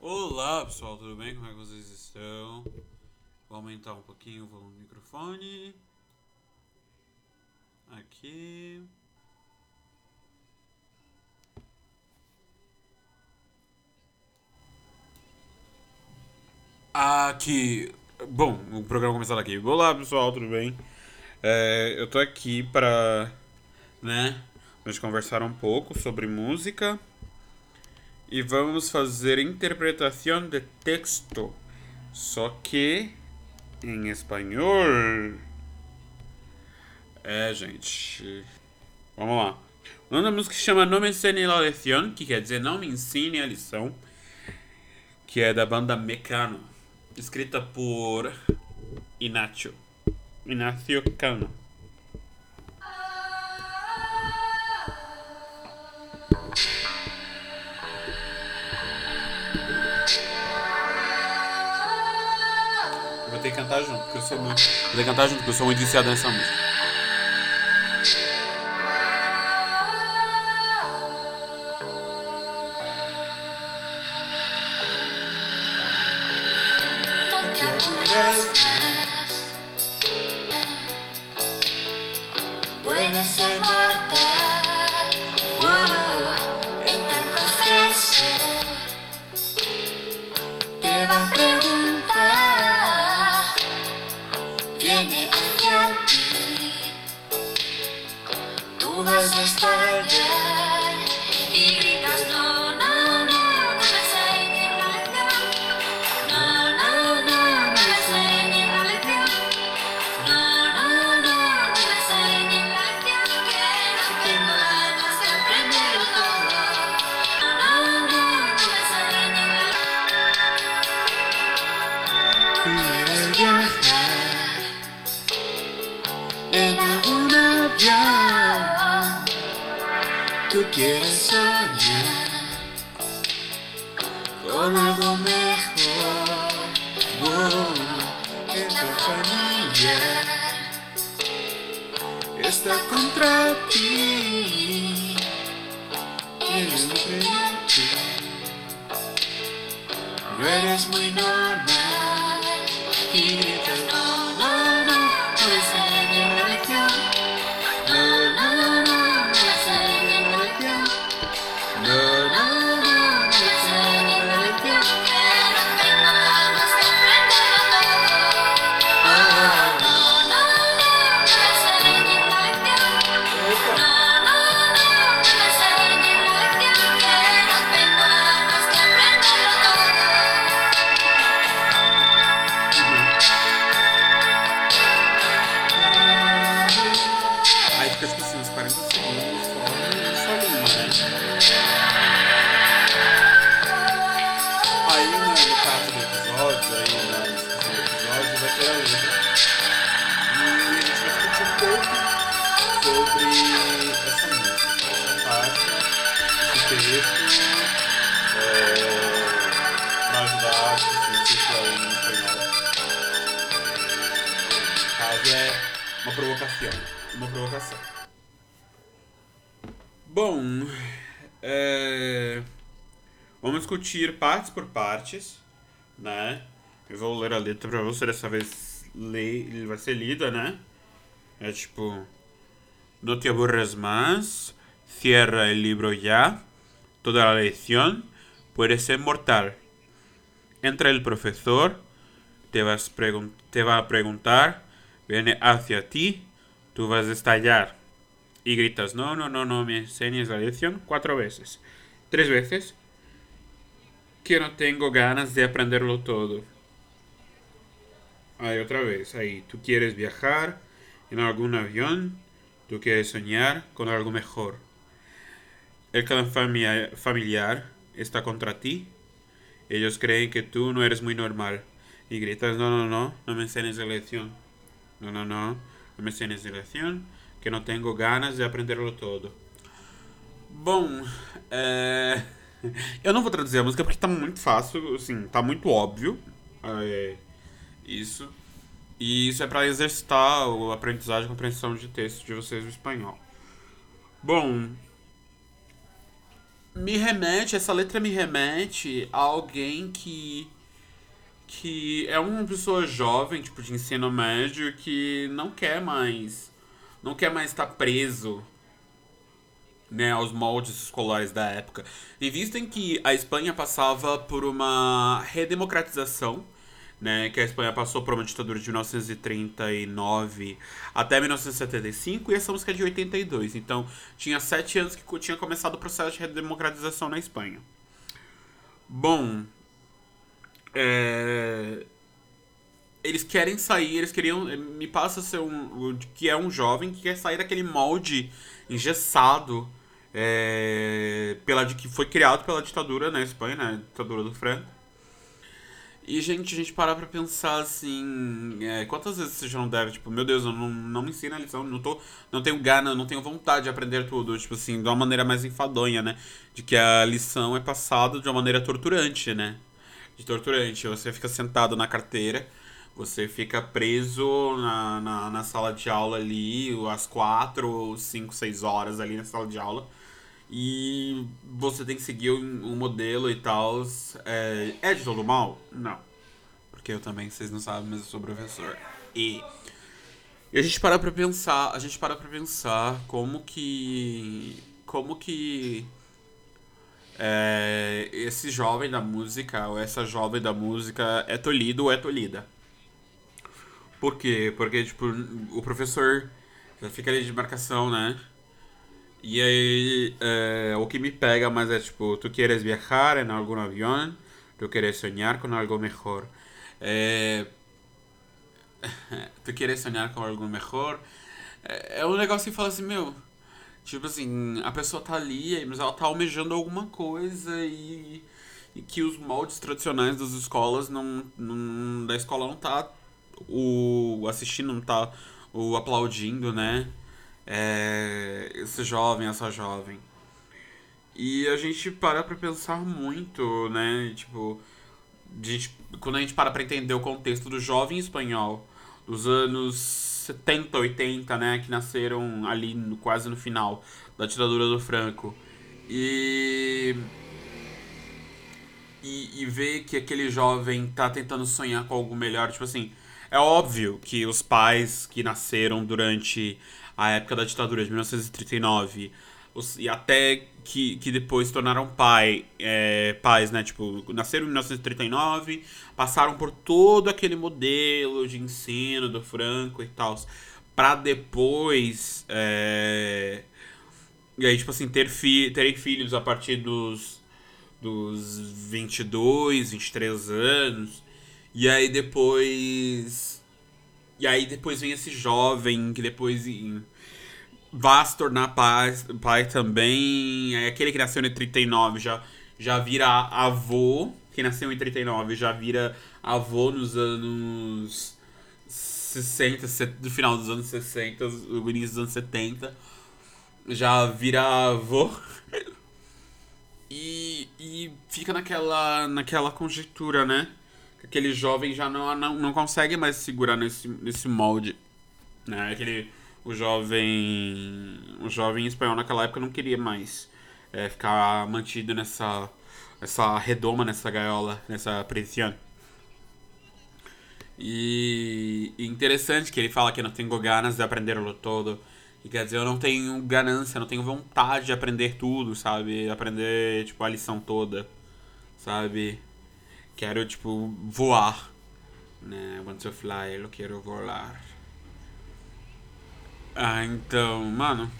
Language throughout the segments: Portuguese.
Olá pessoal, tudo bem? Como é que vocês estão? Vou aumentar um pouquinho o volume do microfone. Aqui. Aqui. Bom, o programa começar aqui. Olá pessoal, tudo bem? É, eu tô aqui para, né, gente conversar um pouco sobre música e vamos fazer interpretação de texto, só que em espanhol. É, gente. Vamos lá. O nome da música se chama Não Me Ensine la Lección, que quer dizer Não Me Ensine a Lição, que é da banda Mecano, escrita por Inácio. Inácio Cano. Que cantar junto, porque eu sou muito. Que cantar junto, porque eu sou muito viciado nessa música. Algo mejor. Wow, esta familia está contra ti. Quieres no. No eres muy normal. Y gritas no, E a gente vai discutir um pouco sobre essa música, essa parte, esse texto, é, pra ajudar assim, a circular em espanhol. No caso é uma provocação. Uma provocação. Bom, vamos discutir partes por partes, né? Eu vou ler a letra pra você dessa vez. Ele vai ser lida, né? É tipo: No te aburres más, cierra el libro ya. Toda la lección puede ser mortal. Entra el profesor, te, vas te va a preguntar, viene hacia ti, tú vas a estallar. Y gritas, no, no, no, no me enseñes la lección cuatro veces. Tres veces. Que no tengo ganas de aprenderlo todo. Ahí otra vez, ahí. Tú quieres viajar en algún avión, tú quieres soñar con algo mejor. El clan familiar está contra ti. Ellos creen que tú no eres muy normal. Y gritas, no, no, no, no me enseñes la lección. No, no, no, no me enseñes la lección, que não tenho ganas de aprenderlo todo. Bom, é... eu não vou traduzir a música porque tá muito fácil, assim, tá muito óbvio é, isso. E isso é para exercitar a aprendizagem e compreensão de texto de vocês no espanhol. Bom, me remete, essa letra me remete a alguém que que é uma pessoa jovem, tipo de ensino médio que não quer mais não quer mais estar preso né, aos moldes escolares da época. Em vista em que a Espanha passava por uma redemocratização, né, que a Espanha passou por uma ditadura de 1939 até 1975 e essa música é de 82. Então, tinha sete anos que tinha começado o processo de redemocratização na Espanha. Bom, é, eles querem sair, eles queriam. Me passa ser um. que é um jovem que quer sair daquele molde engessado é, pela, que foi criado pela ditadura na Espanha, né? Ditadura do Franco. E, gente, a gente parar pra pensar assim. É, quantas vezes você já não deve, tipo, meu Deus, eu não, não me ensina a lição, não, tô, não tenho gana, não tenho vontade de aprender tudo, tipo assim, de uma maneira mais enfadonha, né? De que a lição é passada de uma maneira torturante, né? De torturante. Você fica sentado na carteira, você fica preso na, na, na sala de aula ali, às quatro, cinco, seis horas ali na sala de aula e você tem que seguir um, um modelo e tal. É, é de todo mal? Não. Porque eu também, vocês não sabem, mas eu sou professor. E, e a gente para pra pensar, a gente para pra pensar como que. Como que. É, esse jovem da música, ou essa jovem da música é tolhido ou é tolhida. Por quê? Porque, tipo, o professor já fica ali de marcação, né? E aí, é, o que me pega mais é tipo, tu queres viajar em algum avião, tu queres sonhar com algo melhor. É, tu queres sonhar com algo melhor. É, é um negócio que fala assim, meu. Tipo assim, a pessoa tá ali, mas ela tá almejando alguma coisa e, e que os moldes tradicionais das escolas não, não. da escola não tá o assistindo, não tá o aplaudindo, né? É, esse jovem, essa jovem. E a gente para pra pensar muito, né? Tipo, gente, quando a gente para pra entender o contexto do jovem espanhol dos anos 70, 80, né? Que nasceram ali no, quase no final da ditadura do Franco. E. E, e ver que aquele jovem tá tentando sonhar com algo melhor. Tipo assim, é óbvio que os pais que nasceram durante a época da ditadura de 1939 os, e até que, que depois tornaram pai, é, pais, né? Tipo, nasceram em 1939, passaram por todo aquele modelo de ensino do Franco e tal, para depois. É, e aí, tipo assim, ter fi, terem filhos a partir dos, dos 22, 23 anos. E aí depois e aí depois vem esse jovem que depois vai se tornar pai, pai também. É aquele que nasceu em 39 já, já vira avô. Que nasceu em 39 já vira avô nos anos 60, do final dos anos 60, o início dos anos 70. Já vira avô. e, e fica naquela, naquela conjectura, né? Aquele jovem já não, não, não consegue mais segurar nesse, nesse molde. Né? Aquele, o jovem o jovem espanhol naquela época não queria mais é, ficar mantido nessa essa redoma, nessa gaiola, nessa prisão. E, interessante que ele fala que não tenho ganas de aprender o todo. E quer dizer, eu não tenho ganância, não tenho vontade de aprender tudo, sabe? Aprender, tipo, a lição toda, sabe? Quero, tipo, voar. Né? I want to fly, eu quero voar. Ah, então, mano.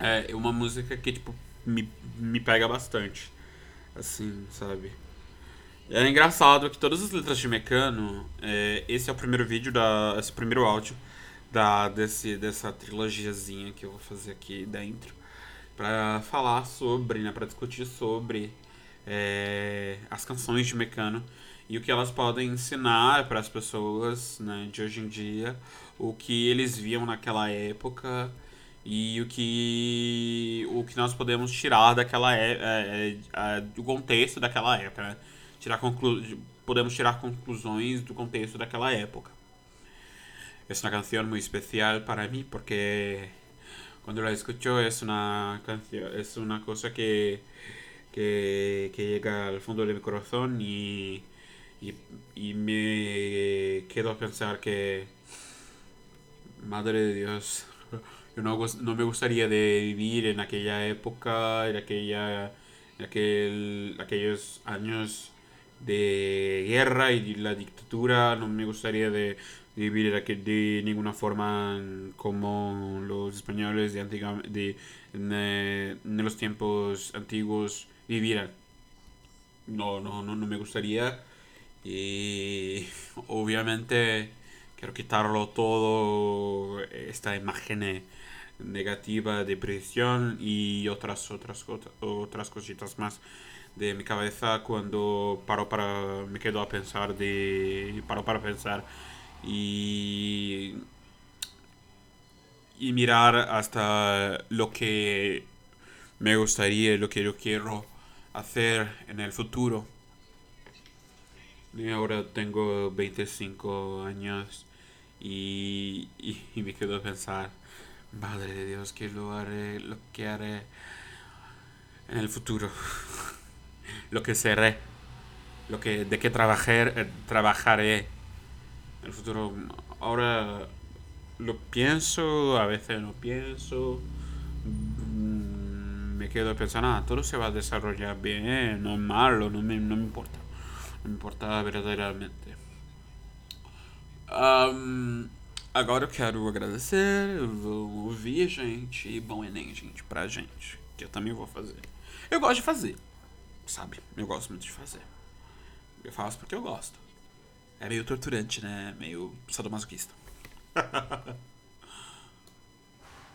É uma música que, tipo, me, me pega bastante. Assim, sabe? É engraçado que todas as letras de Mecano, é, esse é o primeiro vídeo, da, esse é o primeiro áudio da, desse, dessa trilogiazinha que eu vou fazer aqui dentro. Pra falar sobre, né, pra discutir sobre é, as canções de Mecano e o que elas podem ensinar para as pessoas né, de hoje em dia, o que eles viam naquela época e o que o que nós podemos tirar daquela é, é, é, do contexto daquela época, né? tirar conclu podemos tirar conclusões do contexto daquela época. É uma canção muito especial para mim porque cuando la escucho es una canción, es una cosa que, que, que llega al fondo de mi corazón y, y, me quedo a pensar que, madre de Dios, yo no, no me gustaría de vivir en aquella época, en aquella, en aquel, aquellos años de guerra y de la dictadura, no me gustaría de vivir de, de ninguna forma como los españoles de, antigua- de eh, los tiempos antiguos vivieran. No, no, no, no me gustaría. Y obviamente quiero quitarlo todo, esta imagen negativa de prisión y otras, otras, otras cositas más de mi cabeza cuando paro para, me quedo a pensar de, paro para pensar y, y mirar hasta lo que me gustaría, lo que yo quiero hacer en el futuro. Y ahora tengo 25 años y, y, me quedo a pensar, madre de Dios, que lo haré, lo que haré en el futuro, lo que seré, lo que, de qué trabajar, eh, trabajaré en el futuro. Ahora lo pienso, a veces no pienso. Me quedo pensando, ah, todo se va a desarrollar bien, no es malo, no me, no me importa. No me importa verdadeiramente. Ahn, agora eu quero agradecer, vou ouvir, gente, e bom Enem, gente, pra gente, que eu também vou fazer. Eu gosto de fazer, sabe? Eu gosto muito de fazer. Eu faço porque eu gosto. É meio torturante, né? Meio sadomasoquista.